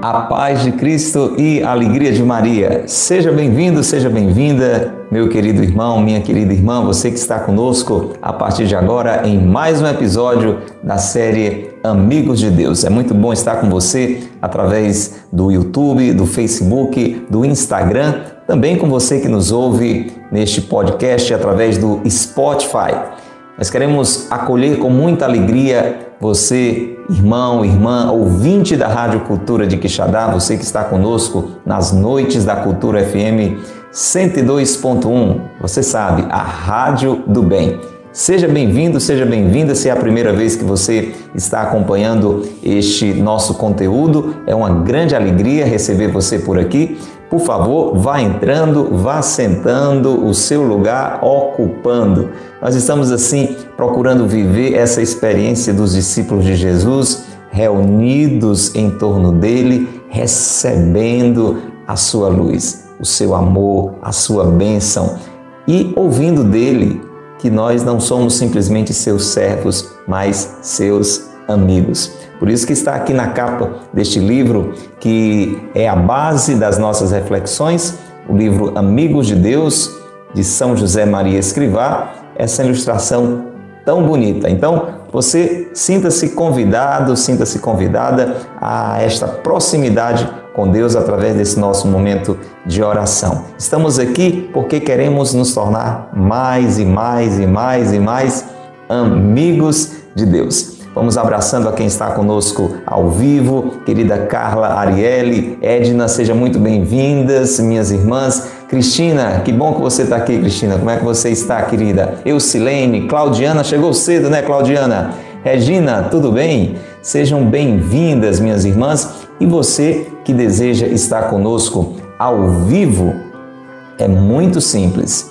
A paz de Cristo e a alegria de Maria. Seja bem-vindo, seja bem-vinda, meu querido irmão, minha querida irmã, você que está conosco a partir de agora em mais um episódio da série Amigos de Deus. É muito bom estar com você através do YouTube, do Facebook, do Instagram, também com você que nos ouve neste podcast através do Spotify. Nós queremos acolher com muita alegria você, irmão, irmã, ouvinte da Rádio Cultura de Quixadá, você que está conosco nas noites da Cultura FM 102.1. Você sabe, a Rádio do Bem. Seja bem-vindo, seja bem-vinda. Se é a primeira vez que você está acompanhando este nosso conteúdo, é uma grande alegria receber você por aqui. Por favor, vá entrando, vá sentando o seu lugar, ocupando. Nós estamos assim procurando viver essa experiência dos discípulos de Jesus, reunidos em torno dele, recebendo a sua luz, o seu amor, a sua bênção e ouvindo dele que nós não somos simplesmente seus servos, mas seus amigos. Por isso que está aqui na capa deste livro, que é a base das nossas reflexões, o livro Amigos de Deus, de São José Maria Escrivá, essa ilustração tão bonita. Então, você sinta-se convidado, sinta-se convidada a esta proximidade com Deus através desse nosso momento de oração. Estamos aqui porque queremos nos tornar mais e mais e mais e mais amigos de Deus. Vamos abraçando a quem está conosco ao vivo, querida Carla Arielle, Edna, sejam muito bem-vindas, minhas irmãs. Cristina, que bom que você está aqui, Cristina. Como é que você está, querida? Eu, Silene, Claudiana, chegou cedo, né, Claudiana? Regina, tudo bem? Sejam bem-vindas, minhas irmãs. E você que deseja estar conosco ao vivo, é muito simples.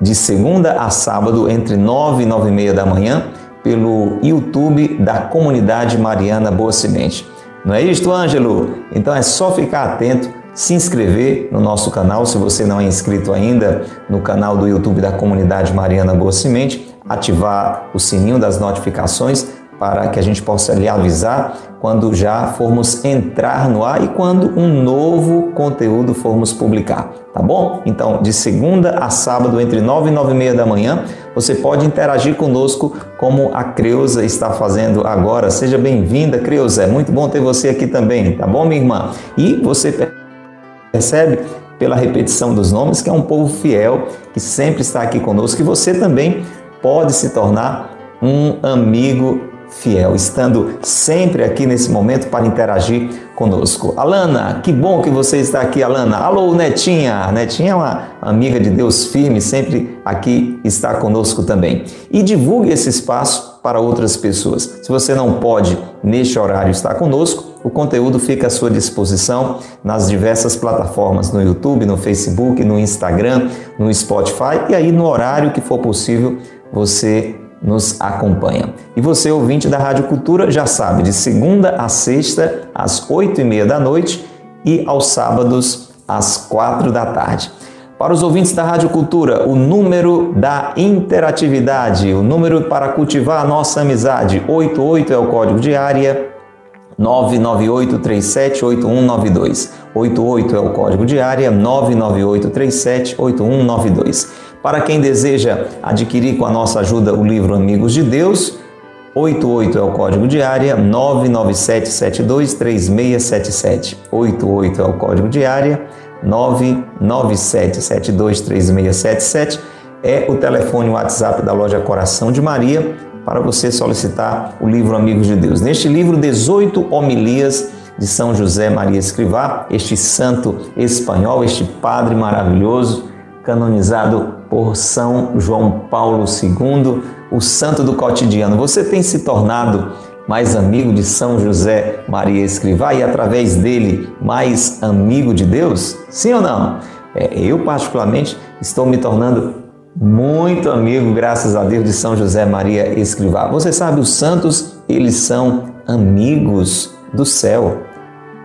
De segunda a sábado, entre nove e nove e meia da manhã, pelo YouTube da Comunidade Mariana Boa Semente. Não é isto, Ângelo? Então é só ficar atento, se inscrever no nosso canal, se você não é inscrito ainda no canal do YouTube da Comunidade Mariana Boa Semente, ativar o sininho das notificações para que a gente possa lhe avisar quando já formos entrar no ar e quando um novo conteúdo formos publicar, tá bom? Então, de segunda a sábado, entre nove e nove e meia da manhã, você pode interagir conosco como a Creuza está fazendo agora. Seja bem-vinda, Creuza. É muito bom ter você aqui também, tá bom, minha irmã? E você percebe pela repetição dos nomes que é um povo fiel que sempre está aqui conosco e você também pode se tornar um amigo fiel, estando sempre aqui nesse momento para interagir conosco. Alana, que bom que você está aqui, Alana. Alô, Netinha. Netinha é uma amiga de Deus firme, sempre aqui está conosco também. E divulgue esse espaço para outras pessoas. Se você não pode, neste horário, estar conosco, o conteúdo fica à sua disposição nas diversas plataformas, no YouTube, no Facebook, no Instagram, no Spotify e aí no horário que for possível você nos acompanha. E você, ouvinte da Rádio Cultura, já sabe, de segunda a sexta, às oito e meia da noite e aos sábados, às quatro da tarde. Para os ouvintes da Rádio Cultura, o número da interatividade, o número para cultivar a nossa amizade, 88 é o código de área, 998378192. 88 é o código de área, 998378192. Para quem deseja adquirir com a nossa ajuda o livro Amigos de Deus, 88 é o código de área, 997723677. 88 é o código de área, 997723677 é o telefone WhatsApp da loja Coração de Maria para você solicitar o livro Amigos de Deus. Neste livro, 18 homilias de São José Maria Escrivá, este santo espanhol, este padre maravilhoso, canonizado por São João Paulo II, o santo do cotidiano. Você tem se tornado mais amigo de São José Maria Escrivá e através dele mais amigo de Deus? Sim ou não? É, eu, particularmente, estou me tornando muito amigo, graças a Deus, de São José Maria Escrivá. Você sabe, os santos, eles são amigos do céu.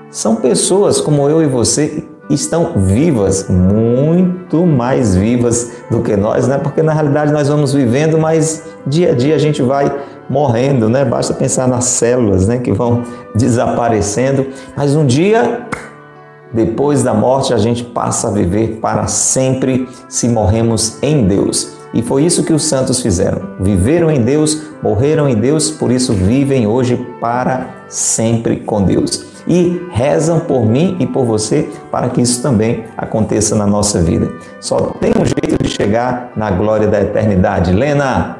São pessoas como eu e você estão vivas, muito mais vivas do que nós, né? Porque na realidade nós vamos vivendo, mas dia a dia a gente vai morrendo, né? Basta pensar nas células, né, que vão desaparecendo, mas um dia depois da morte a gente passa a viver para sempre se morremos em Deus. E foi isso que os santos fizeram. Viveram em Deus, morreram em Deus, por isso vivem hoje para sempre com Deus. E rezam por mim e por você para que isso também aconteça na nossa vida. Só tem um jeito de chegar na glória da eternidade. Lena,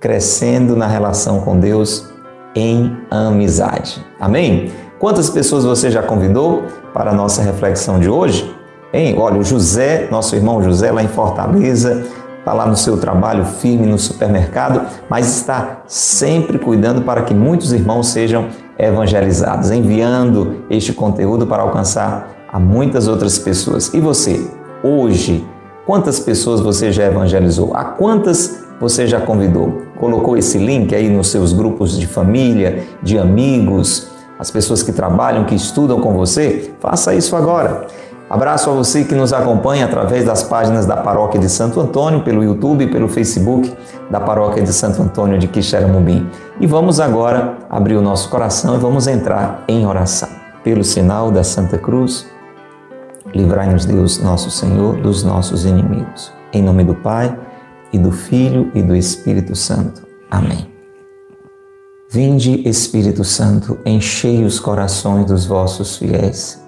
crescendo na relação com Deus em amizade. Amém? Quantas pessoas você já convidou para a nossa reflexão de hoje? Hein? Olha, o José, nosso irmão José, lá em Fortaleza, está lá no seu trabalho firme no supermercado, mas está sempre cuidando para que muitos irmãos sejam evangelizados, enviando este conteúdo para alcançar a muitas outras pessoas. E você, hoje, quantas pessoas você já evangelizou? A quantas você já convidou? Colocou esse link aí nos seus grupos de família, de amigos? as pessoas que trabalham, que estudam com você, faça isso agora. Abraço a você que nos acompanha através das páginas da Paróquia de Santo Antônio, pelo YouTube, pelo Facebook da Paróquia de Santo Antônio de Quixeramobim. E vamos agora abrir o nosso coração e vamos entrar em oração. Pelo sinal da Santa Cruz, livrai-nos Deus, nosso Senhor, dos nossos inimigos. Em nome do Pai, e do Filho e do Espírito Santo. Amém. Vinde, Espírito Santo, enchei os corações dos vossos fiéis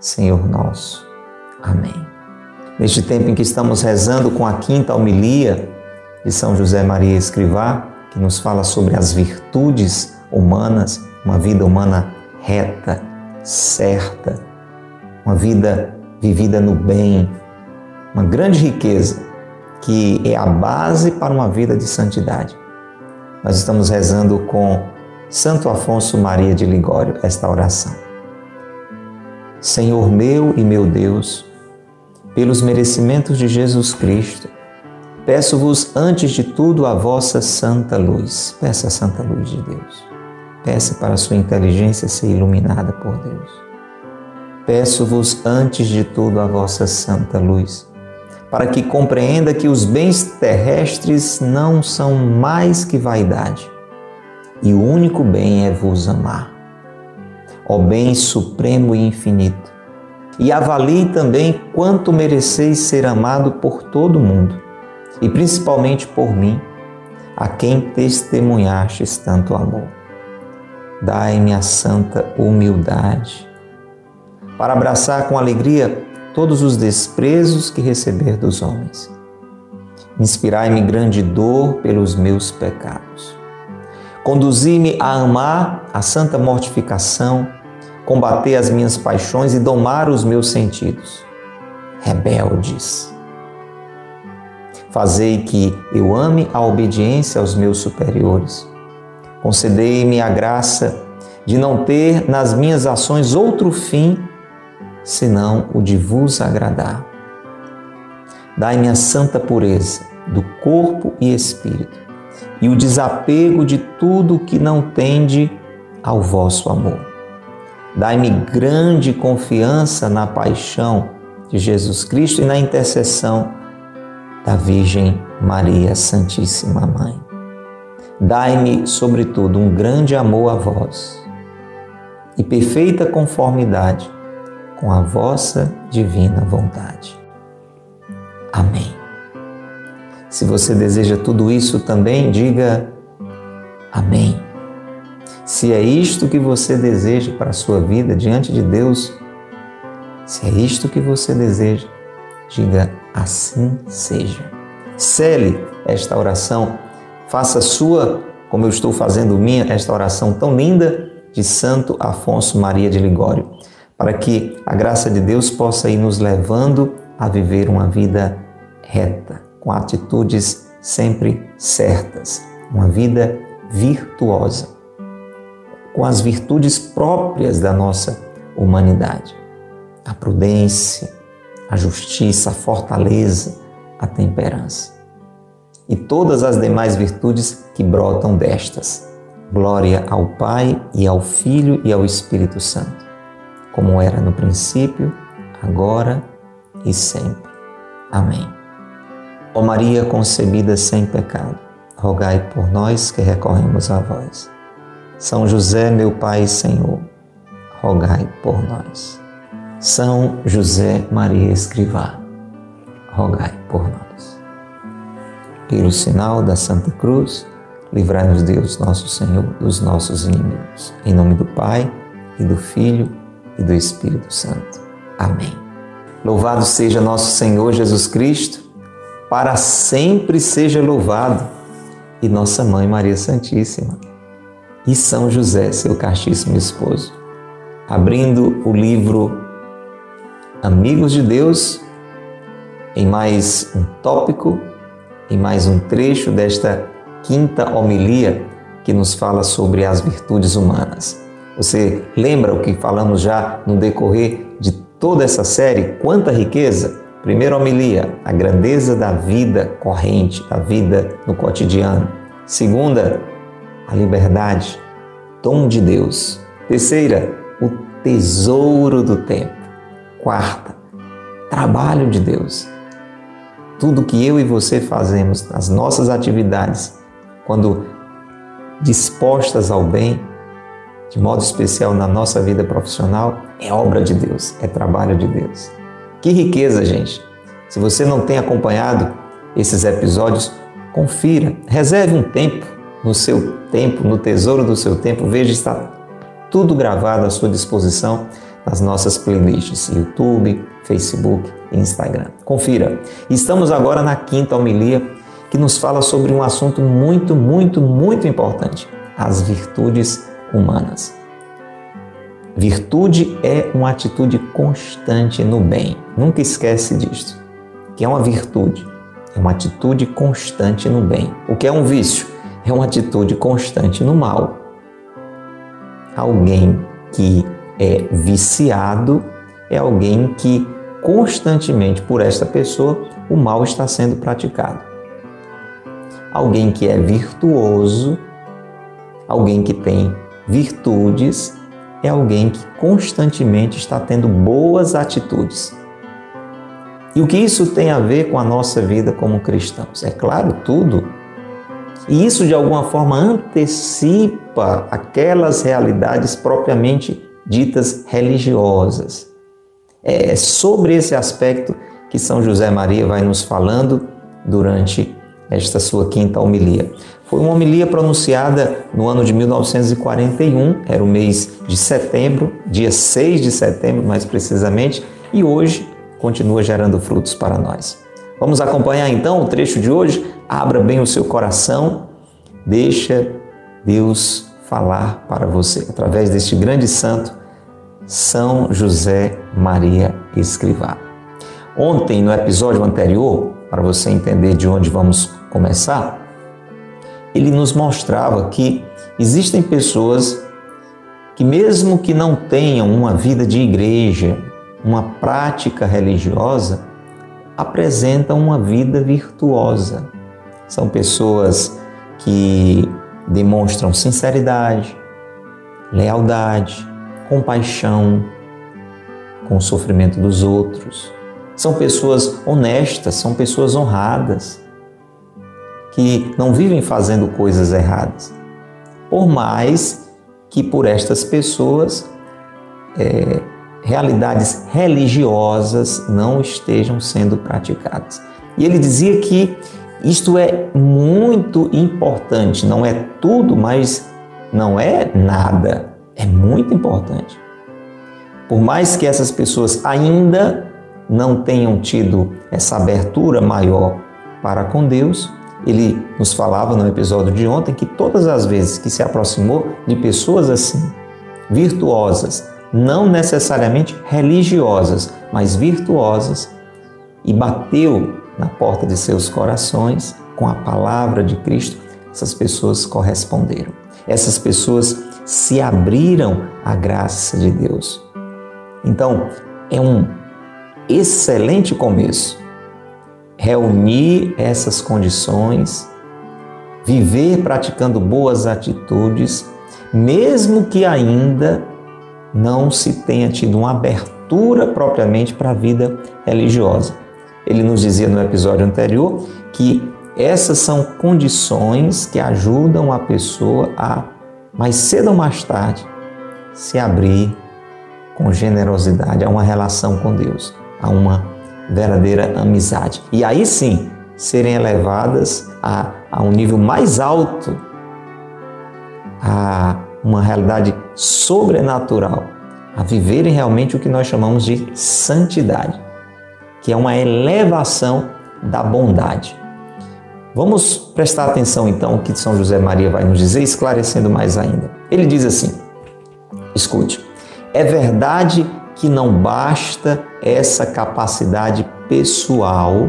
Senhor nosso. Amém. Neste tempo em que estamos rezando com a quinta homilia de São José Maria Escrivá, que nos fala sobre as virtudes humanas, uma vida humana reta, certa, uma vida vivida no bem, uma grande riqueza que é a base para uma vida de santidade. Nós estamos rezando com Santo Afonso Maria de Ligório esta oração. Senhor meu e meu Deus, pelos merecimentos de Jesus Cristo, peço-vos antes de tudo a vossa santa luz. Peça a santa luz de Deus. Peça para a sua inteligência ser iluminada por Deus. Peço-vos antes de tudo a vossa santa luz para que compreenda que os bens terrestres não são mais que vaidade, e o único bem é vos amar, ó bem supremo e infinito, e avalie também quanto mereceis ser amado por todo mundo, e principalmente por mim, a quem testemunhastes tanto amor. Dai-me a santa humildade, para abraçar com alegria todos os desprezos que receber dos homens. Inspirai-me grande dor pelos meus pecados. Conduzi-me a amar a santa mortificação, combater as minhas paixões e domar os meus sentidos. Rebeldes. Fazei que eu ame a obediência aos meus superiores. Concedei-me a graça de não ter nas minhas ações outro fim senão o de vos agradar. Dai-me a santa pureza do corpo e espírito e o desapego de tudo que não tende ao vosso amor. Dai-me grande confiança na paixão de Jesus Cristo e na intercessão da Virgem Maria Santíssima Mãe. Dai-me, sobretudo, um grande amor a vós e perfeita conformidade com a vossa divina vontade. Amém. Se você deseja tudo isso também, diga Amém. Se é isto que você deseja para a sua vida diante de Deus, se é isto que você deseja, diga assim seja. Cele esta oração, faça sua, como eu estou fazendo minha, esta oração tão linda de Santo Afonso Maria de Ligório para que a graça de Deus possa ir nos levando a viver uma vida reta, com atitudes sempre certas, uma vida virtuosa, com as virtudes próprias da nossa humanidade: a prudência, a justiça, a fortaleza, a temperança. E todas as demais virtudes que brotam destas. Glória ao Pai e ao Filho e ao Espírito Santo, como era no princípio, agora e sempre. Amém. Ó Maria concebida sem pecado, rogai por nós que recorremos a vós. São José, meu Pai e Senhor, rogai por nós. São José Maria Escrivá, rogai por nós. Pelo sinal da Santa Cruz, livrai-nos Deus, nosso Senhor, dos nossos inimigos. Em nome do Pai, e do Filho, e do Espírito Santo. Amém. Louvado seja nosso Senhor Jesus Cristo, para sempre seja louvado, e nossa Mãe Maria Santíssima, e São José, seu castíssimo esposo. Abrindo o livro Amigos de Deus, em mais um tópico, em mais um trecho desta quinta homilia que nos fala sobre as virtudes humanas. Você lembra o que falamos já no decorrer de toda essa série? Quanta riqueza! Primeira homilia, a grandeza da vida corrente, da vida no cotidiano. Segunda, a liberdade, dom de Deus. Terceira, o tesouro do tempo. Quarta, trabalho de Deus. Tudo que eu e você fazemos nas nossas atividades, quando dispostas ao bem, de modo especial na nossa vida profissional, é obra de Deus, é trabalho de Deus. Que riqueza, gente! Se você não tem acompanhado esses episódios, confira, reserve um tempo no seu tempo, no tesouro do seu tempo, veja está tudo gravado à sua disposição nas nossas playlists YouTube, Facebook e Instagram. Confira. Estamos agora na quinta homilia que nos fala sobre um assunto muito, muito, muito importante: as virtudes humanas. Virtude é uma atitude constante no bem. Nunca esquece disso. Que é uma virtude, é uma atitude constante no bem. O que é um vício? É uma atitude constante no mal. Alguém que é viciado é alguém que constantemente por esta pessoa o mal está sendo praticado. Alguém que é virtuoso, alguém que tem virtudes, é alguém que constantemente está tendo boas atitudes. E o que isso tem a ver com a nossa vida como cristãos? É claro, tudo. E isso de alguma forma antecipa aquelas realidades propriamente ditas religiosas. É sobre esse aspecto que São José Maria vai nos falando durante esta sua quinta homilia. Foi uma homilia pronunciada no ano de 1941, era o mês de setembro, dia 6 de setembro mais precisamente, e hoje continua gerando frutos para nós. Vamos acompanhar então o trecho de hoje? Abra bem o seu coração, deixa Deus falar para você através deste grande santo, São José Maria Escrivá. Ontem, no episódio anterior, para você entender de onde vamos começar, ele nos mostrava que existem pessoas que, mesmo que não tenham uma vida de igreja, uma prática religiosa, apresentam uma vida virtuosa. São pessoas que demonstram sinceridade, lealdade, compaixão com o sofrimento dos outros. São pessoas honestas, são pessoas honradas, que não vivem fazendo coisas erradas. Por mais que por estas pessoas é, realidades religiosas não estejam sendo praticadas. E ele dizia que isto é muito importante, não é tudo, mas não é nada, é muito importante. Por mais que essas pessoas ainda não tenham tido essa abertura maior para com Deus, ele nos falava no episódio de ontem que todas as vezes que se aproximou de pessoas assim, virtuosas, não necessariamente religiosas, mas virtuosas, e bateu na porta de seus corações com a palavra de Cristo, essas pessoas corresponderam. Essas pessoas se abriram à graça de Deus. Então, é um excelente começo reunir essas condições, viver praticando boas atitudes, mesmo que ainda não se tenha tido uma abertura propriamente para a vida religiosa. Ele nos dizia no episódio anterior que essas são condições que ajudam a pessoa a, mais cedo ou mais tarde, se abrir com generosidade a uma relação com Deus, a uma verdadeira amizade. E aí sim serem elevadas a, a um nível mais alto, a uma realidade sobrenatural, a viverem realmente o que nós chamamos de santidade, que é uma elevação da bondade. Vamos prestar atenção então o que São José Maria vai nos dizer, esclarecendo mais ainda. Ele diz assim: escute, é verdade que não basta essa capacidade pessoal,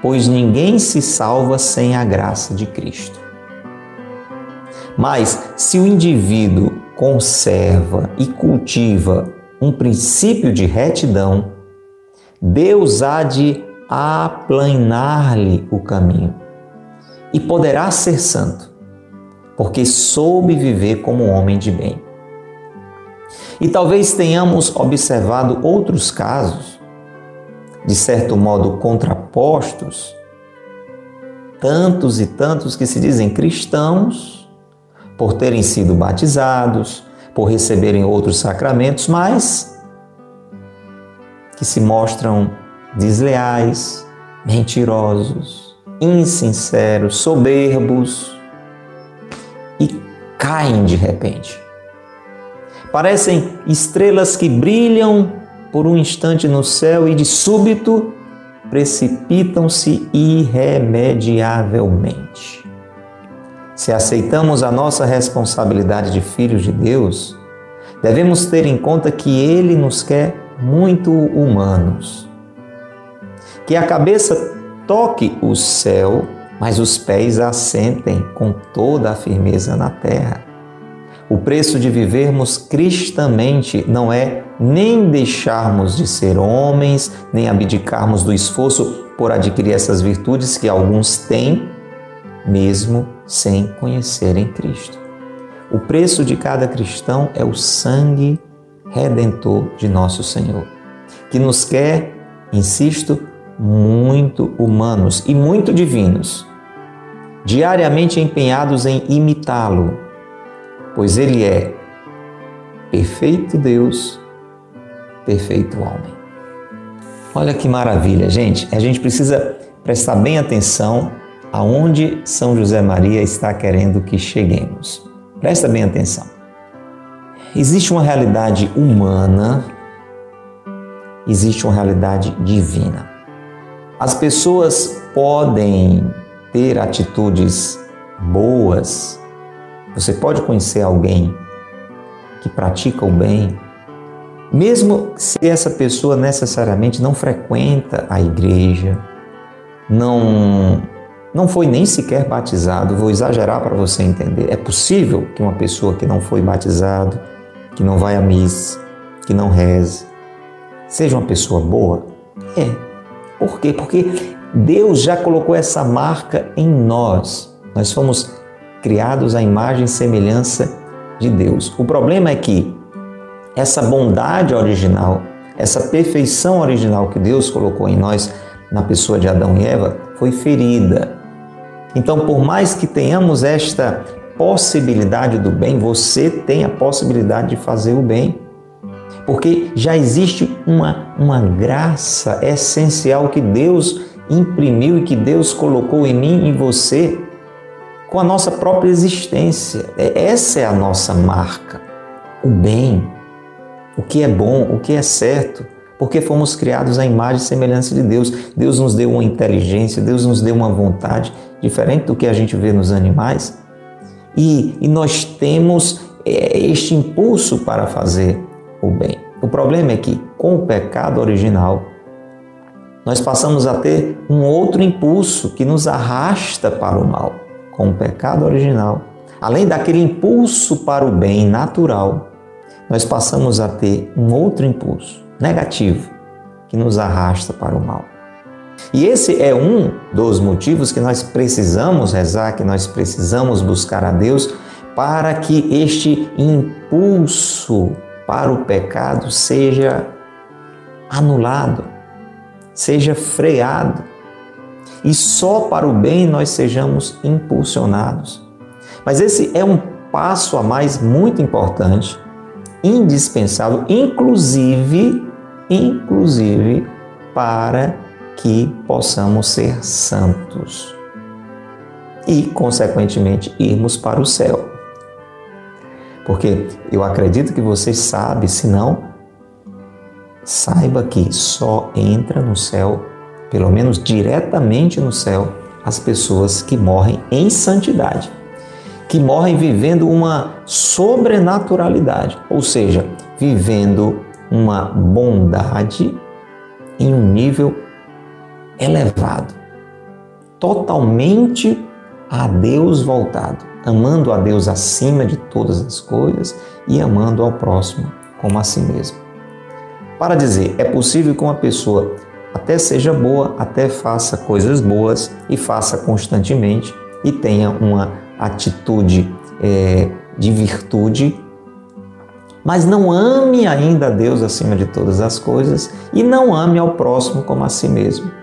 pois ninguém se salva sem a graça de Cristo. Mas se o indivíduo conserva e cultiva um princípio de retidão, Deus há de aplanar-lhe o caminho e poderá ser santo, porque soube viver como homem de bem. E talvez tenhamos observado outros casos, de certo modo contrapostos, tantos e tantos que se dizem cristãos, por terem sido batizados, por receberem outros sacramentos, mas que se mostram desleais, mentirosos, insinceros, soberbos e caem de repente. Parecem estrelas que brilham por um instante no céu e de súbito precipitam-se irremediavelmente. Se aceitamos a nossa responsabilidade de filhos de Deus, devemos ter em conta que Ele nos quer muito humanos. Que a cabeça toque o céu, mas os pés assentem com toda a firmeza na terra. O preço de vivermos cristamente não é nem deixarmos de ser homens, nem abdicarmos do esforço por adquirir essas virtudes que alguns têm, mesmo sem conhecerem Cristo. O preço de cada cristão é o sangue redentor de nosso Senhor, que nos quer, insisto, muito humanos e muito divinos, diariamente empenhados em imitá-lo pois ele é perfeito Deus, perfeito homem. Olha que maravilha, gente. A gente precisa prestar bem atenção aonde São José Maria está querendo que cheguemos. Presta bem atenção. Existe uma realidade humana, existe uma realidade divina. As pessoas podem ter atitudes boas, você pode conhecer alguém que pratica o bem, mesmo se essa pessoa necessariamente não frequenta a igreja, não não foi nem sequer batizado, vou exagerar para você entender. É possível que uma pessoa que não foi batizado, que não vai à missa, que não reze, seja uma pessoa boa? É. Por quê? Porque Deus já colocou essa marca em nós. Nós fomos criados à imagem e semelhança de Deus. O problema é que essa bondade original, essa perfeição original que Deus colocou em nós na pessoa de Adão e Eva foi ferida. Então, por mais que tenhamos esta possibilidade do bem, você tem a possibilidade de fazer o bem. Porque já existe uma, uma graça essencial que Deus imprimiu e que Deus colocou em mim e em você com a nossa própria existência. É, essa é a nossa marca. O bem, o que é bom, o que é certo, porque fomos criados à imagem e semelhança de Deus. Deus nos deu uma inteligência, Deus nos deu uma vontade diferente do que a gente vê nos animais. E, e nós temos é, este impulso para fazer o bem. O problema é que, com o pecado original, nós passamos a ter um outro impulso que nos arrasta para o mal com o pecado original, além daquele impulso para o bem natural, nós passamos a ter um outro impulso negativo que nos arrasta para o mal. E esse é um dos motivos que nós precisamos rezar, que nós precisamos buscar a Deus para que este impulso para o pecado seja anulado, seja freado e só para o bem nós sejamos impulsionados. Mas esse é um passo a mais muito importante, indispensável, inclusive, inclusive para que possamos ser santos e, consequentemente, irmos para o céu. Porque eu acredito que você sabe, se não, saiba que só entra no céu, pelo menos diretamente no céu, as pessoas que morrem em santidade, que morrem vivendo uma sobrenaturalidade, ou seja, vivendo uma bondade em um nível elevado, totalmente a Deus voltado, amando a Deus acima de todas as coisas e amando ao próximo como a si mesmo. Para dizer, é possível que uma pessoa até seja boa, até faça coisas boas e faça constantemente e tenha uma atitude é, de virtude, mas não ame ainda a Deus acima de todas as coisas e não ame ao próximo como a si mesmo.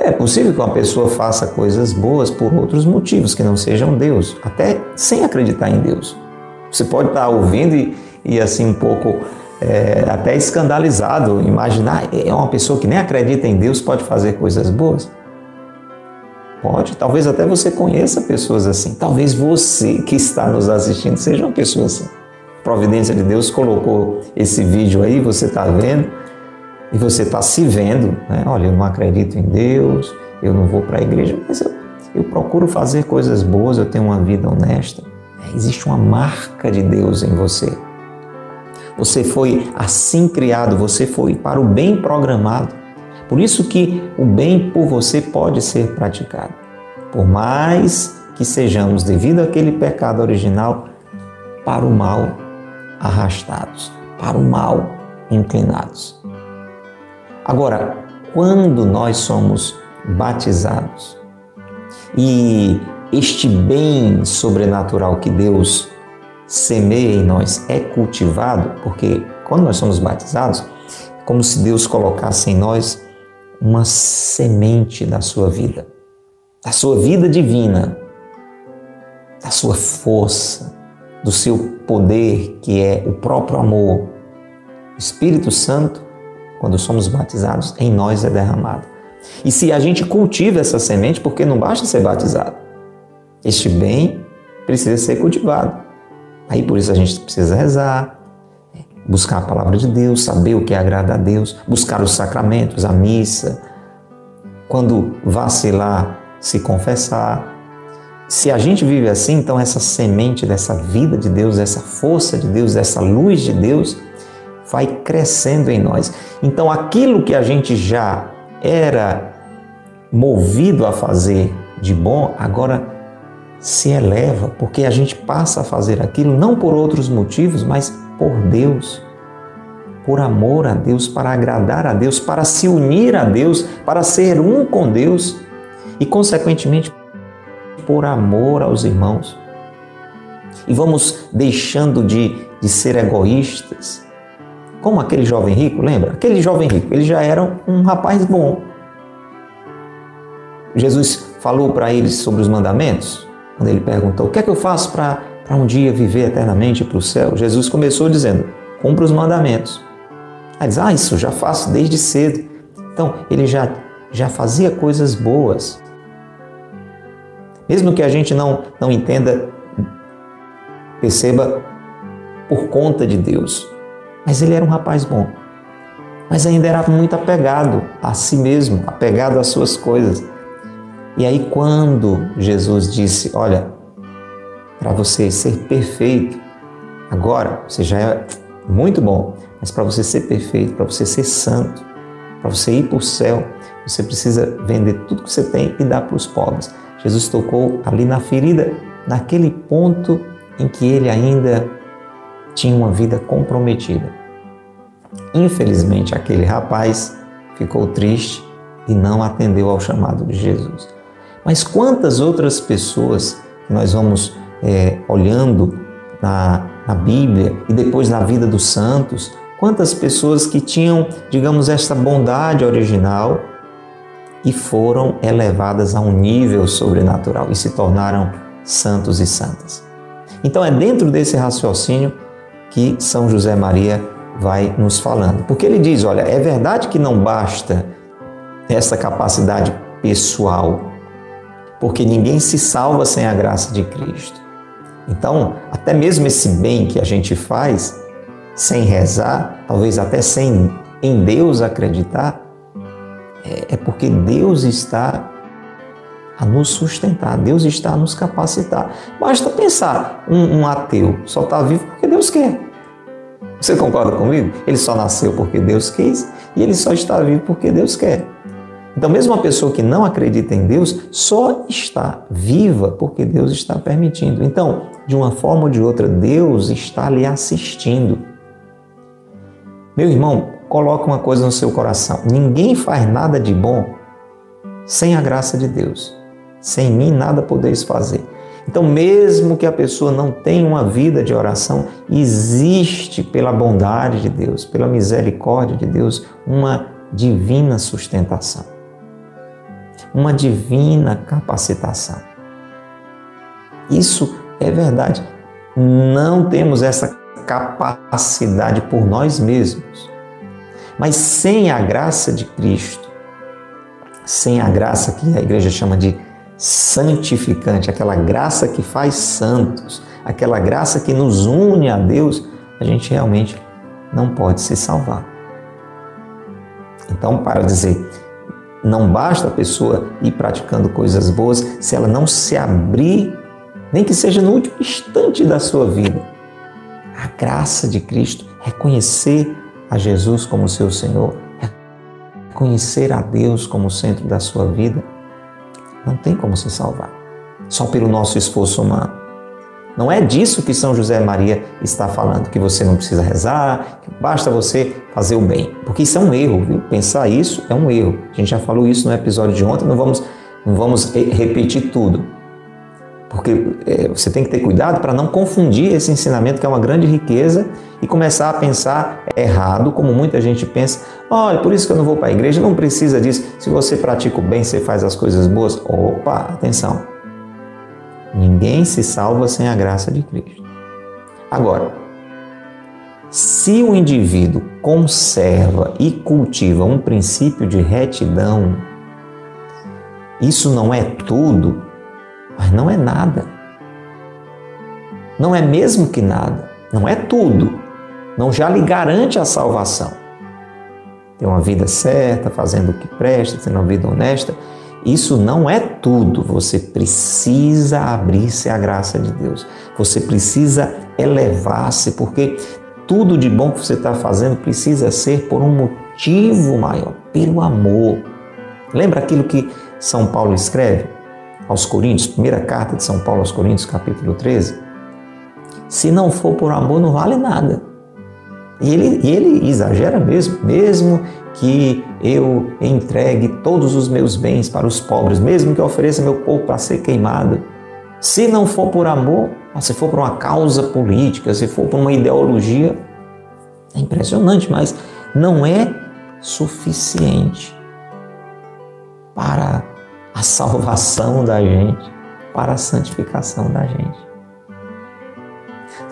É possível que uma pessoa faça coisas boas por outros motivos que não sejam Deus, até sem acreditar em Deus. Você pode estar ouvindo e, e assim um pouco é, até escandalizado, imaginar é uma pessoa que nem acredita em Deus pode fazer coisas boas. Pode, talvez até você conheça pessoas assim. Talvez você que está nos assistindo seja uma pessoa assim. Providência de Deus colocou esse vídeo aí, você está vendo e você está se vendo, né? olha, eu não acredito em Deus, eu não vou para a igreja, mas eu, eu, procuro fazer coisas boas, eu tenho uma vida honesta. É, existe uma marca de Deus em você. Você foi assim criado, você foi para o bem programado. Por isso que o bem por você pode ser praticado. Por mais que sejamos, devido àquele pecado original, para o mal arrastados, para o mal inclinados. Agora, quando nós somos batizados e este bem sobrenatural que Deus semeia em nós é cultivado, porque quando nós somos batizados, é como se Deus colocasse em nós uma semente da sua vida, da sua vida divina, da sua força, do seu poder, que é o próprio amor. O Espírito Santo quando somos batizados, em nós é derramado. E se a gente cultiva essa semente, porque não basta ser batizado, este bem precisa ser cultivado. Aí por isso a gente precisa rezar, buscar a palavra de Deus, saber o que agrada a Deus, buscar os sacramentos, a missa. Quando vacilar, se confessar. Se a gente vive assim, então essa semente dessa vida de Deus, essa força de Deus, essa luz de Deus, vai crescendo em nós. Então, aquilo que a gente já era movido a fazer de bom, agora se eleva, porque a gente passa a fazer aquilo não por outros motivos, mas por Deus, por amor a Deus, para agradar a Deus, para se unir a Deus, para ser um com Deus e, consequentemente, por amor aos irmãos. E vamos deixando de, de ser egoístas, como aquele jovem rico, lembra? Aquele jovem rico, ele já era um rapaz bom. Jesus falou para eles sobre os mandamentos, quando ele perguntou: O que é que eu faço para um dia viver eternamente para o céu? Jesus começou dizendo: Cumpra os mandamentos. Aí diz: Ah, isso já faço desde cedo. Então, ele já, já fazia coisas boas. Mesmo que a gente não, não entenda, perceba por conta de Deus. Mas ele era um rapaz bom. Mas ainda era muito apegado a si mesmo, apegado às suas coisas. E aí, quando Jesus disse: Olha, para você ser perfeito, agora você já é muito bom, mas para você ser perfeito, para você ser santo, para você ir para o céu, você precisa vender tudo que você tem e dar para os pobres. Jesus tocou ali na ferida, naquele ponto em que ele ainda tinha uma vida comprometida. Infelizmente, aquele rapaz ficou triste e não atendeu ao chamado de Jesus. Mas quantas outras pessoas que nós vamos é, olhando na, na Bíblia e depois na vida dos santos, quantas pessoas que tinham, digamos, esta bondade original e foram elevadas a um nível sobrenatural e se tornaram santos e santas. Então é dentro desse raciocínio que São José Maria vai nos falando. Porque ele diz: olha, é verdade que não basta essa capacidade pessoal, porque ninguém se salva sem a graça de Cristo. Então, até mesmo esse bem que a gente faz, sem rezar, talvez até sem em Deus acreditar, é, é porque Deus está a nos sustentar, Deus está a nos capacitar. Basta pensar, um, um ateu só está vivo porque Deus quer. Você concorda comigo? Ele só nasceu porque Deus quis e ele só está vivo porque Deus quer. Então, mesmo uma pessoa que não acredita em Deus só está viva porque Deus está permitindo. Então, de uma forma ou de outra, Deus está lhe assistindo. Meu irmão, coloque uma coisa no seu coração: ninguém faz nada de bom sem a graça de Deus. Sem mim nada podeis fazer. Então, mesmo que a pessoa não tenha uma vida de oração, existe pela bondade de Deus, pela misericórdia de Deus, uma divina sustentação, uma divina capacitação. Isso é verdade. Não temos essa capacidade por nós mesmos. Mas sem a graça de Cristo, sem a graça que a igreja chama de santificante, aquela graça que faz santos, aquela graça que nos une a Deus, a gente realmente não pode se salvar. Então, para dizer, não basta a pessoa ir praticando coisas boas se ela não se abrir, nem que seja no último instante da sua vida. A graça de Cristo, reconhecer a Jesus como seu Senhor, reconhecer a Deus como centro da sua vida não tem como se salvar. Só pelo nosso esforço humano. Não é disso que São José Maria está falando, que você não precisa rezar, que basta você fazer o bem. Porque isso é um erro, viu? Pensar isso é um erro. A gente já falou isso no episódio de ontem, não vamos, não vamos repetir tudo. Porque é, você tem que ter cuidado para não confundir esse ensinamento, que é uma grande riqueza, e começar a pensar errado, como muita gente pensa. Olha, por isso que eu não vou para a igreja, não precisa disso. Se você pratica o bem, você faz as coisas boas. Opa, atenção. Ninguém se salva sem a graça de Cristo. Agora, se o indivíduo conserva e cultiva um princípio de retidão, isso não é tudo mas não é nada. Não é mesmo que nada. Não é tudo. Não já lhe garante a salvação. Ter uma vida certa, fazendo o que presta, tendo uma vida honesta. Isso não é tudo. Você precisa abrir-se à graça de Deus. Você precisa elevar-se, porque tudo de bom que você está fazendo precisa ser por um motivo maior, pelo amor. Lembra aquilo que São Paulo escreve? Aos Coríntios, primeira carta de São Paulo aos Coríntios, capítulo 13, se não for por amor, não vale nada. E ele, ele exagera mesmo, mesmo que eu entregue todos os meus bens para os pobres, mesmo que eu ofereça meu corpo para ser queimado, se não for por amor, se for por uma causa política, se for por uma ideologia, é impressionante, mas não é suficiente para a salvação da gente, para a santificação da gente.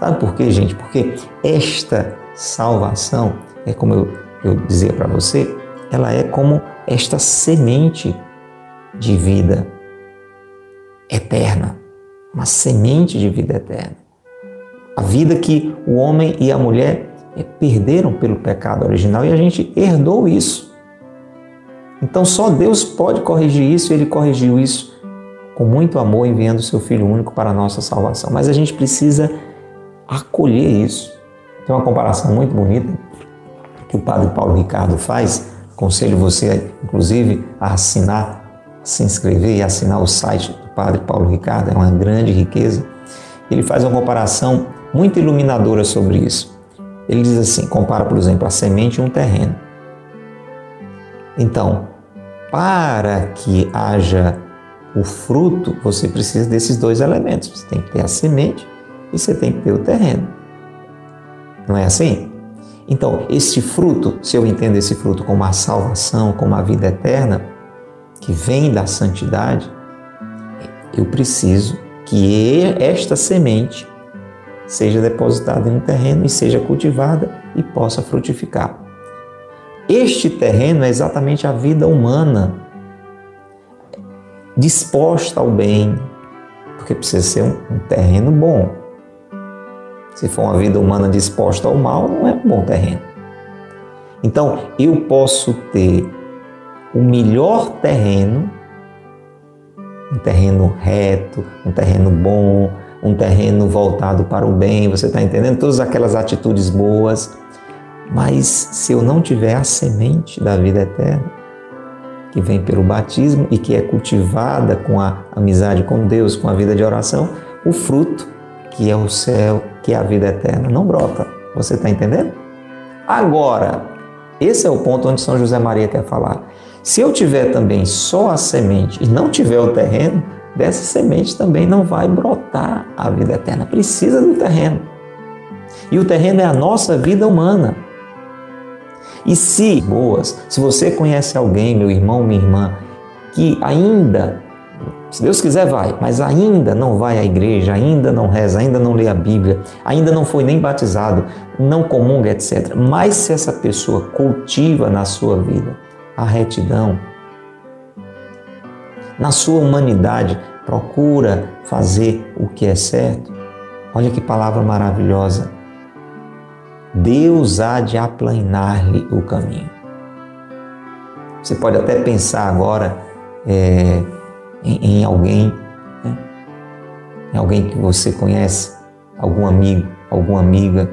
Sabe por quê, gente? Porque esta salvação, é como eu, eu dizia para você, ela é como esta semente de vida eterna, uma semente de vida eterna. A vida que o homem e a mulher perderam pelo pecado original e a gente herdou isso. Então só Deus pode corrigir isso e Ele corrigiu isso com muito amor, enviando o seu Filho único para a nossa salvação. Mas a gente precisa acolher isso. Tem uma comparação muito bonita que o Padre Paulo Ricardo faz. Aconselho você, inclusive, a assinar se inscrever e assinar o site do Padre Paulo Ricardo, é uma grande riqueza. Ele faz uma comparação muito iluminadora sobre isso. Ele diz assim: compara, por exemplo, a semente e um terreno. Então, para que haja o fruto, você precisa desses dois elementos. Você tem que ter a semente e você tem que ter o terreno. Não é assim? Então, este fruto, se eu entendo esse fruto como a salvação, como a vida eterna, que vem da santidade, eu preciso que esta semente seja depositada em um terreno e seja cultivada e possa frutificar. Este terreno é exatamente a vida humana, disposta ao bem, porque precisa ser um, terreno bom. Se for uma vida humana disposta ao mal, não é um bom terreno. Então, eu posso ter o melhor terreno, um terreno reto, um terreno bom, um terreno voltado para o bem, você está entendendo? Todas aquelas atitudes boas. Mas se eu não tiver a semente da vida eterna, que vem pelo batismo e que é cultivada com a amizade com Deus, com a vida de oração, o fruto, que é o céu, que é a vida eterna, não brota. Você está entendendo? Agora, esse é o ponto onde São José Maria quer falar. Se eu tiver também só a semente e não tiver o terreno, dessa semente também não vai brotar a vida eterna. Precisa do terreno. E o terreno é a nossa vida humana. E se, boas, se você conhece alguém, meu irmão, minha irmã, que ainda, se Deus quiser, vai, mas ainda não vai à igreja, ainda não reza, ainda não lê a Bíblia, ainda não foi nem batizado, não comunga, etc. Mas se essa pessoa cultiva na sua vida a retidão, na sua humanidade, procura fazer o que é certo. Olha que palavra maravilhosa. Deus há de aplanar-lhe o caminho. Você pode até pensar agora é, em, em, alguém, né? em alguém que você conhece, algum amigo, alguma amiga,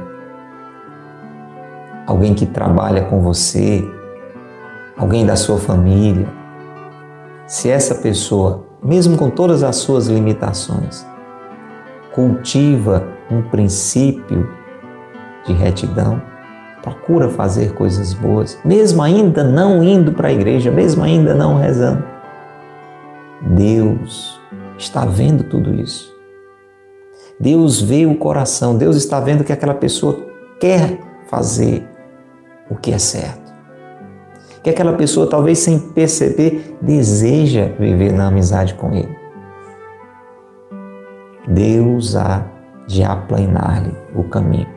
alguém que trabalha com você, alguém da sua família, se essa pessoa, mesmo com todas as suas limitações, cultiva um princípio de retidão, procura fazer coisas boas, mesmo ainda não indo para a igreja, mesmo ainda não rezando, Deus está vendo tudo isso. Deus vê o coração, Deus está vendo que aquela pessoa quer fazer o que é certo que aquela pessoa, talvez sem perceber, deseja viver na amizade com Ele. Deus há de aplanar-lhe o caminho.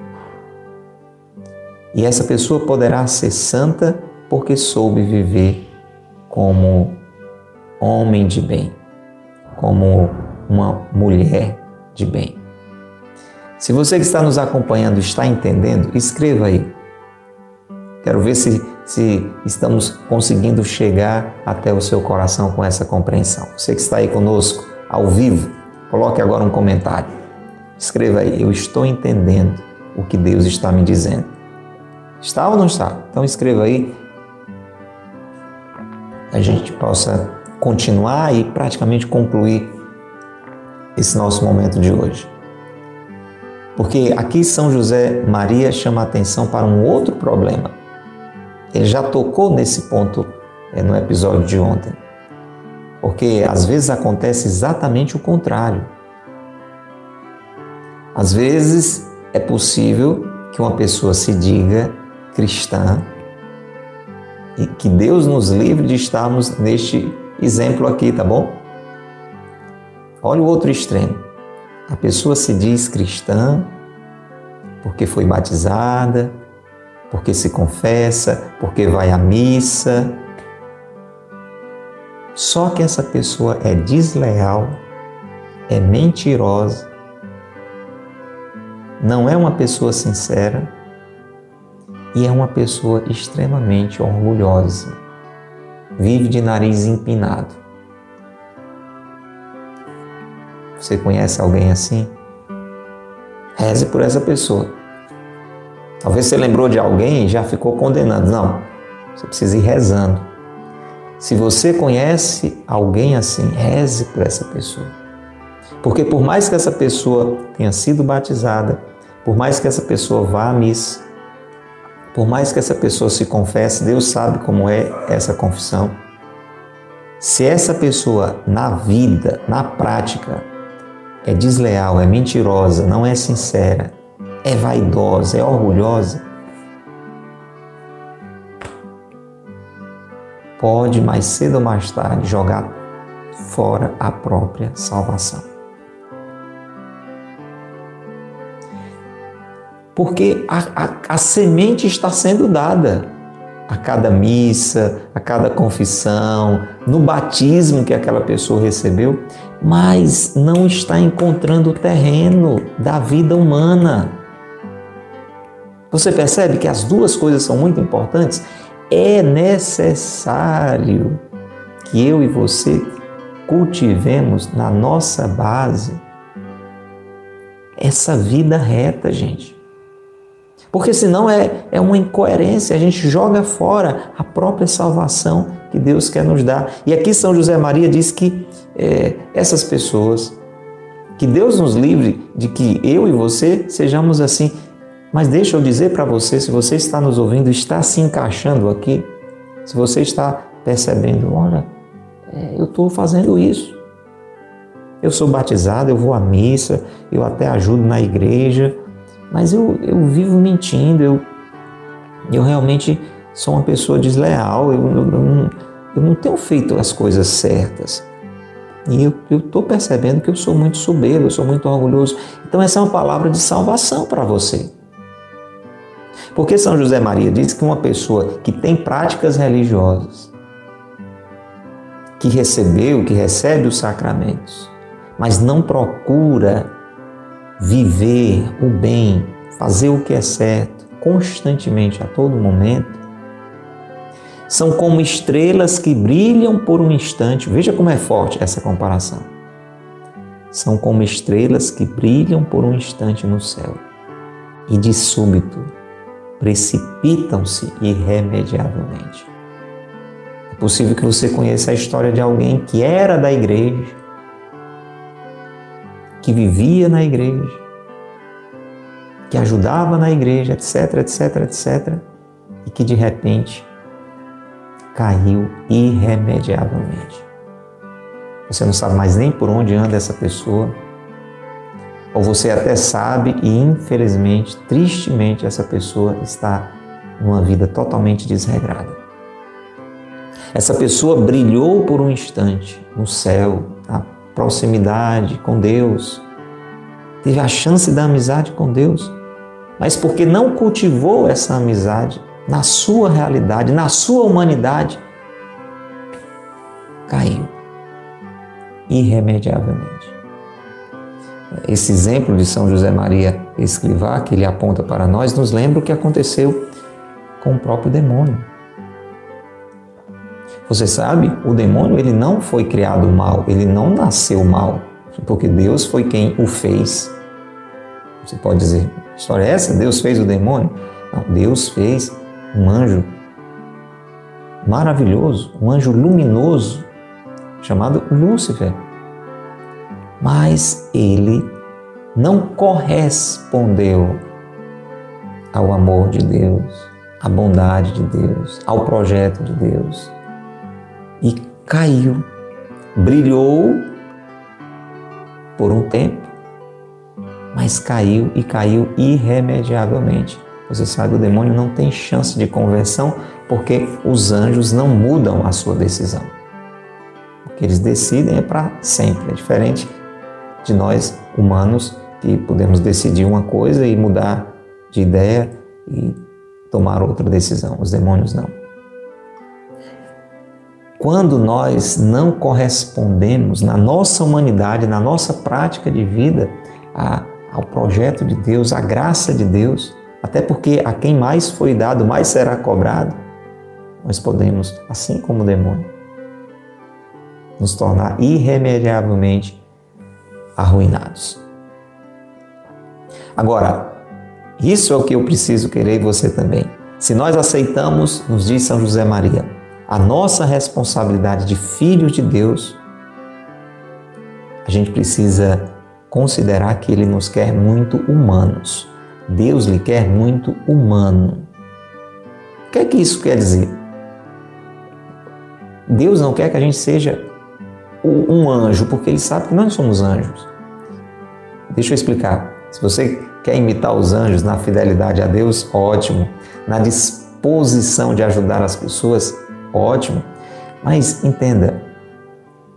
E essa pessoa poderá ser santa porque soube viver como homem de bem, como uma mulher de bem. Se você que está nos acompanhando está entendendo, escreva aí. Quero ver se se estamos conseguindo chegar até o seu coração com essa compreensão. Você que está aí conosco ao vivo, coloque agora um comentário. Escreva aí, eu estou entendendo o que Deus está me dizendo. Está ou não está? Então escreva aí. A gente possa continuar e praticamente concluir esse nosso momento de hoje. Porque aqui São José Maria chama a atenção para um outro problema ele já tocou nesse ponto é, no episódio de ontem. Porque às vezes acontece exatamente o contrário. Às vezes é possível que uma pessoa se diga cristã e que Deus nos livre de estarmos neste exemplo aqui, tá bom? Olha o outro extremo. A pessoa se diz cristã porque foi batizada, porque se confessa, porque vai à missa. Só que essa pessoa é desleal, é mentirosa, não é uma pessoa sincera e é uma pessoa extremamente orgulhosa. Vive de nariz empinado. Você conhece alguém assim? Reze por essa pessoa. Talvez você lembrou de alguém e já ficou condenando. Não, você precisa ir rezando. Se você conhece alguém assim, reze por essa pessoa. Porque por mais que essa pessoa tenha sido batizada, por mais que essa pessoa vá à missa, por mais que essa pessoa se confesse, Deus sabe como é essa confissão. Se essa pessoa na vida, na prática, é desleal, é mentirosa, não é sincera, é vaidosa, é orgulhosa, pode mais cedo ou mais tarde jogar fora a própria salvação. Porque a, a, a semente está sendo dada a cada missa, a cada confissão, no batismo que aquela pessoa recebeu, mas não está encontrando o terreno da vida humana. Você percebe que as duas coisas são muito importantes? É necessário que eu e você cultivemos na nossa base essa vida reta, gente. Porque senão é, é uma incoerência, a gente joga fora a própria salvação que Deus quer nos dar. E aqui São José Maria diz que é, essas pessoas, que Deus nos livre de que eu e você sejamos assim. Mas deixa eu dizer para você, se você está nos ouvindo, está se encaixando aqui, se você está percebendo, olha, é, eu estou fazendo isso. Eu sou batizado, eu vou à missa, eu até ajudo na igreja, mas eu, eu vivo mentindo, eu, eu realmente sou uma pessoa desleal, eu, eu, eu, não, eu não tenho feito as coisas certas. E eu estou percebendo que eu sou muito soberbo, eu sou muito orgulhoso. Então, essa é uma palavra de salvação para você. Porque São José Maria diz que uma pessoa que tem práticas religiosas, que recebeu, que recebe os sacramentos, mas não procura viver o bem, fazer o que é certo, constantemente, a todo momento, são como estrelas que brilham por um instante. Veja como é forte essa comparação. São como estrelas que brilham por um instante no céu e de súbito precipitam-se irremediavelmente. É possível que você conheça a história de alguém que era da igreja, que vivia na igreja, que ajudava na igreja, etc, etc, etc, e que de repente caiu irremediavelmente. Você não sabe mais nem por onde anda essa pessoa, ou você até sabe e infelizmente, tristemente, essa pessoa está numa vida totalmente desregrada. Essa pessoa brilhou por um instante no céu, proximidade com Deus, teve a chance da amizade com Deus, mas porque não cultivou essa amizade na sua realidade, na sua humanidade, caiu irremediavelmente. Esse exemplo de São José Maria Escrivá, que ele aponta para nós, nos lembra o que aconteceu com o próprio demônio. Você sabe, o demônio ele não foi criado mal, ele não nasceu mal, porque Deus foi quem o fez. Você pode dizer, história é essa? Deus fez o demônio? Não, Deus fez um anjo maravilhoso, um anjo luminoso, chamado Lúcifer. Mas ele não correspondeu ao amor de Deus, à bondade de Deus, ao projeto de Deus caiu. Brilhou por um tempo, mas caiu e caiu irremediavelmente. Você sabe, o demônio não tem chance de conversão porque os anjos não mudam a sua decisão. O que eles decidem é para sempre. É diferente de nós humanos que podemos decidir uma coisa e mudar de ideia e tomar outra decisão. Os demônios não. Quando nós não correspondemos na nossa humanidade, na nossa prática de vida, a, ao projeto de Deus, à graça de Deus, até porque a quem mais foi dado, mais será cobrado, nós podemos, assim como o demônio, nos tornar irremediavelmente arruinados. Agora, isso é o que eu preciso querer e você também. Se nós aceitamos, nos diz São José Maria, a nossa responsabilidade de filhos de Deus, a gente precisa considerar que Ele nos quer muito humanos. Deus lhe quer muito humano. O que é que isso quer dizer? Deus não quer que a gente seja um anjo, porque Ele sabe que nós somos anjos. Deixa eu explicar. Se você quer imitar os anjos na fidelidade a Deus, ótimo. Na disposição de ajudar as pessoas, ótimo. Mas entenda,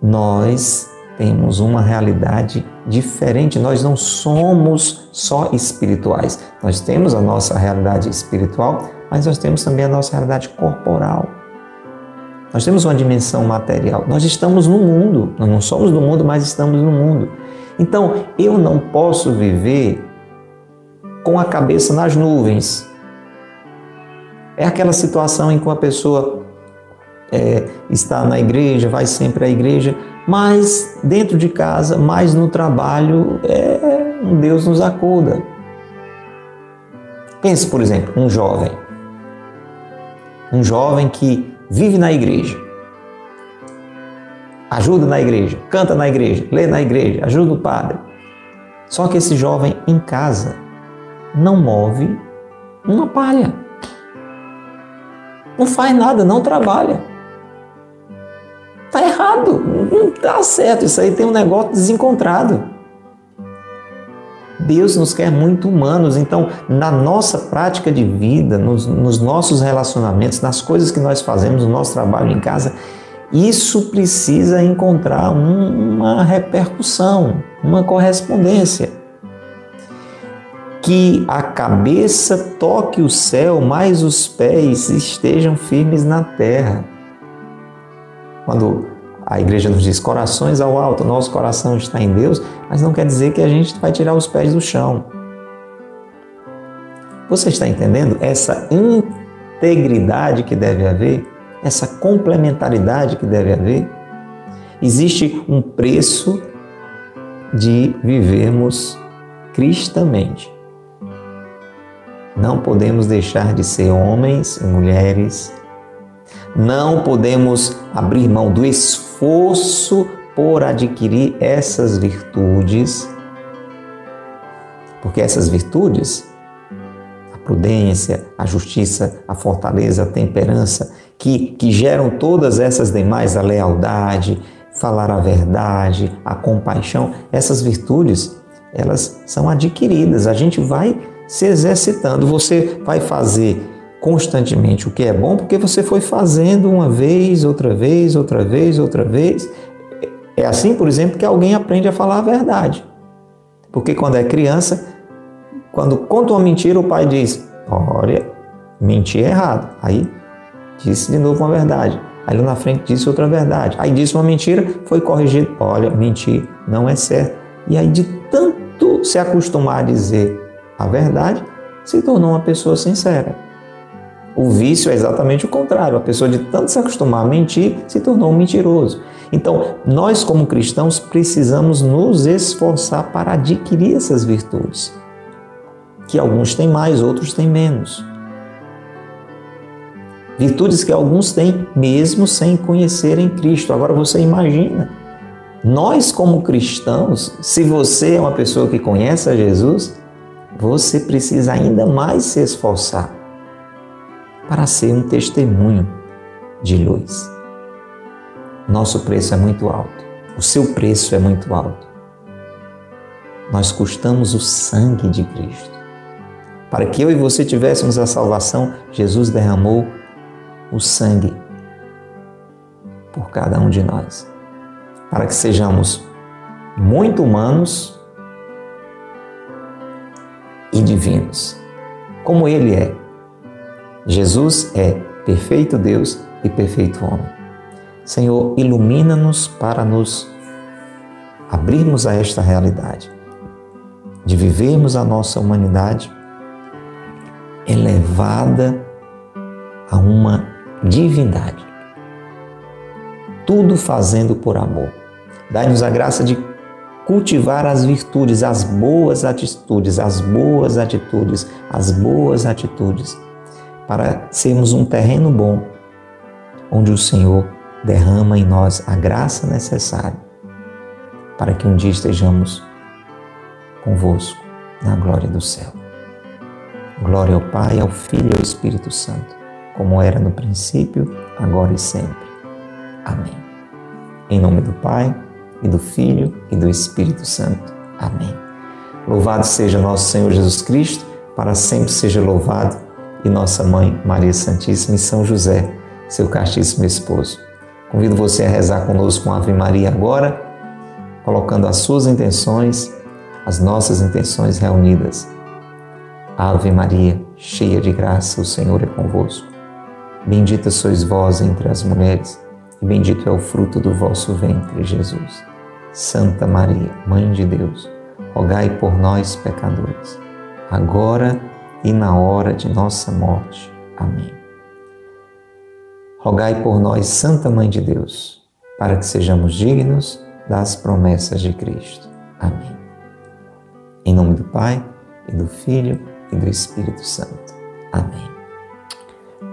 nós temos uma realidade diferente. Nós não somos só espirituais. Nós temos a nossa realidade espiritual, mas nós temos também a nossa realidade corporal. Nós temos uma dimensão material. Nós estamos no mundo. Nós não somos do mundo, mas estamos no mundo. Então, eu não posso viver com a cabeça nas nuvens. É aquela situação em que uma pessoa é, está na igreja, vai sempre à igreja, mas dentro de casa, mais no trabalho, é, Deus nos acuda. Pense, por exemplo, um jovem. Um jovem que vive na igreja, ajuda na igreja, canta na igreja, lê na igreja, ajuda o padre. Só que esse jovem em casa não move uma palha. Não faz nada, não trabalha. Está errado, não está certo. Isso aí tem um negócio desencontrado. Deus nos quer muito humanos, então, na nossa prática de vida, nos, nos nossos relacionamentos, nas coisas que nós fazemos, no nosso trabalho em casa, isso precisa encontrar um, uma repercussão, uma correspondência. Que a cabeça toque o céu, mas os pés estejam firmes na terra. Quando a igreja nos diz corações ao alto, nosso coração está em Deus, mas não quer dizer que a gente vai tirar os pés do chão. Você está entendendo essa integridade que deve haver? essa complementaridade que deve haver, existe um preço de vivermos cristamente. Não podemos deixar de ser homens e mulheres, não podemos abrir mão do esforço por adquirir essas virtudes, porque essas virtudes, a prudência, a justiça, a fortaleza, a temperança, que, que geram todas essas demais, a lealdade, falar a verdade, a compaixão, essas virtudes, elas são adquiridas. A gente vai se exercitando, você vai fazer constantemente o que é bom, porque você foi fazendo uma vez, outra vez, outra vez, outra vez. É assim, por exemplo, que alguém aprende a falar a verdade. Porque quando é criança, quando conta uma mentira, o pai diz: Olha, mentir é errado. Aí disse de novo uma verdade. Aí lá na frente disse outra verdade. Aí disse uma mentira, foi corrigido. Olha, mentir não é certo. E aí, de tanto se acostumar a dizer a verdade, se tornou uma pessoa sincera. O vício é exatamente o contrário. A pessoa, de tanto se acostumar a mentir, se tornou um mentiroso. Então, nós, como cristãos, precisamos nos esforçar para adquirir essas virtudes. Que alguns têm mais, outros têm menos. Virtudes que alguns têm mesmo sem conhecerem Cristo. Agora você imagina, nós como cristãos, se você é uma pessoa que conhece a Jesus, você precisa ainda mais se esforçar para ser um testemunho de luz. Nosso preço é muito alto. O seu preço é muito alto. Nós custamos o sangue de Cristo. Para que eu e você tivéssemos a salvação, Jesus derramou o sangue por cada um de nós, para que sejamos muito humanos e divinos, como Ele é. Jesus é perfeito Deus e perfeito homem. Senhor, ilumina-nos para nos abrirmos a esta realidade, de vivermos a nossa humanidade elevada a uma divindade. Tudo fazendo por amor. Dai-nos a graça de cultivar as virtudes, as boas atitudes, as boas atitudes, as boas atitudes, para sermos um terreno bom onde o Senhor derrama em nós a graça necessária para que um dia estejamos convosco na glória do céu. Glória ao Pai, ao Filho e ao Espírito Santo, como era no princípio, agora e sempre. Amém. Em nome do Pai, e do Filho e do Espírito Santo. Amém. Louvado seja nosso Senhor Jesus Cristo, para sempre seja louvado, e nossa mãe Maria Santíssima e São José, seu castíssimo esposo. Convido você a rezar conosco com Ave Maria agora, colocando as suas intenções, as nossas intenções reunidas. Ave Maria, cheia de graça, o Senhor é convosco. Bendita sois vós entre as mulheres, e bendito é o fruto do vosso ventre, Jesus. Santa Maria, Mãe de Deus, rogai por nós, pecadores, agora e na hora de nossa morte. Amém. Rogai por nós, Santa Mãe de Deus, para que sejamos dignos das promessas de Cristo. Amém. Em nome do Pai, e do Filho, e do Espírito Santo. Amém.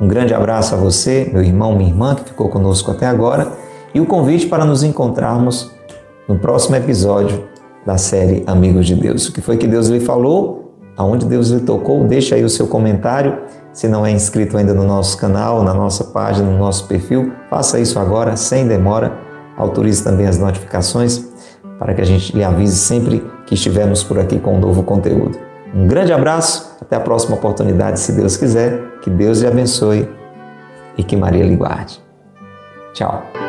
Um grande abraço a você, meu irmão, minha irmã, que ficou conosco até agora, e o convite para nos encontrarmos no próximo episódio da série Amigos de Deus. O que foi que Deus lhe falou? Aonde Deus lhe tocou? Deixa aí o seu comentário. Se não é inscrito ainda no nosso canal, na nossa página, no nosso perfil, faça isso agora, sem demora. Autorize também as notificações para que a gente lhe avise sempre que estivermos por aqui com um novo conteúdo. Um grande abraço, até a próxima oportunidade, se Deus quiser. Que Deus lhe abençoe e que Maria lhe guarde. Tchau.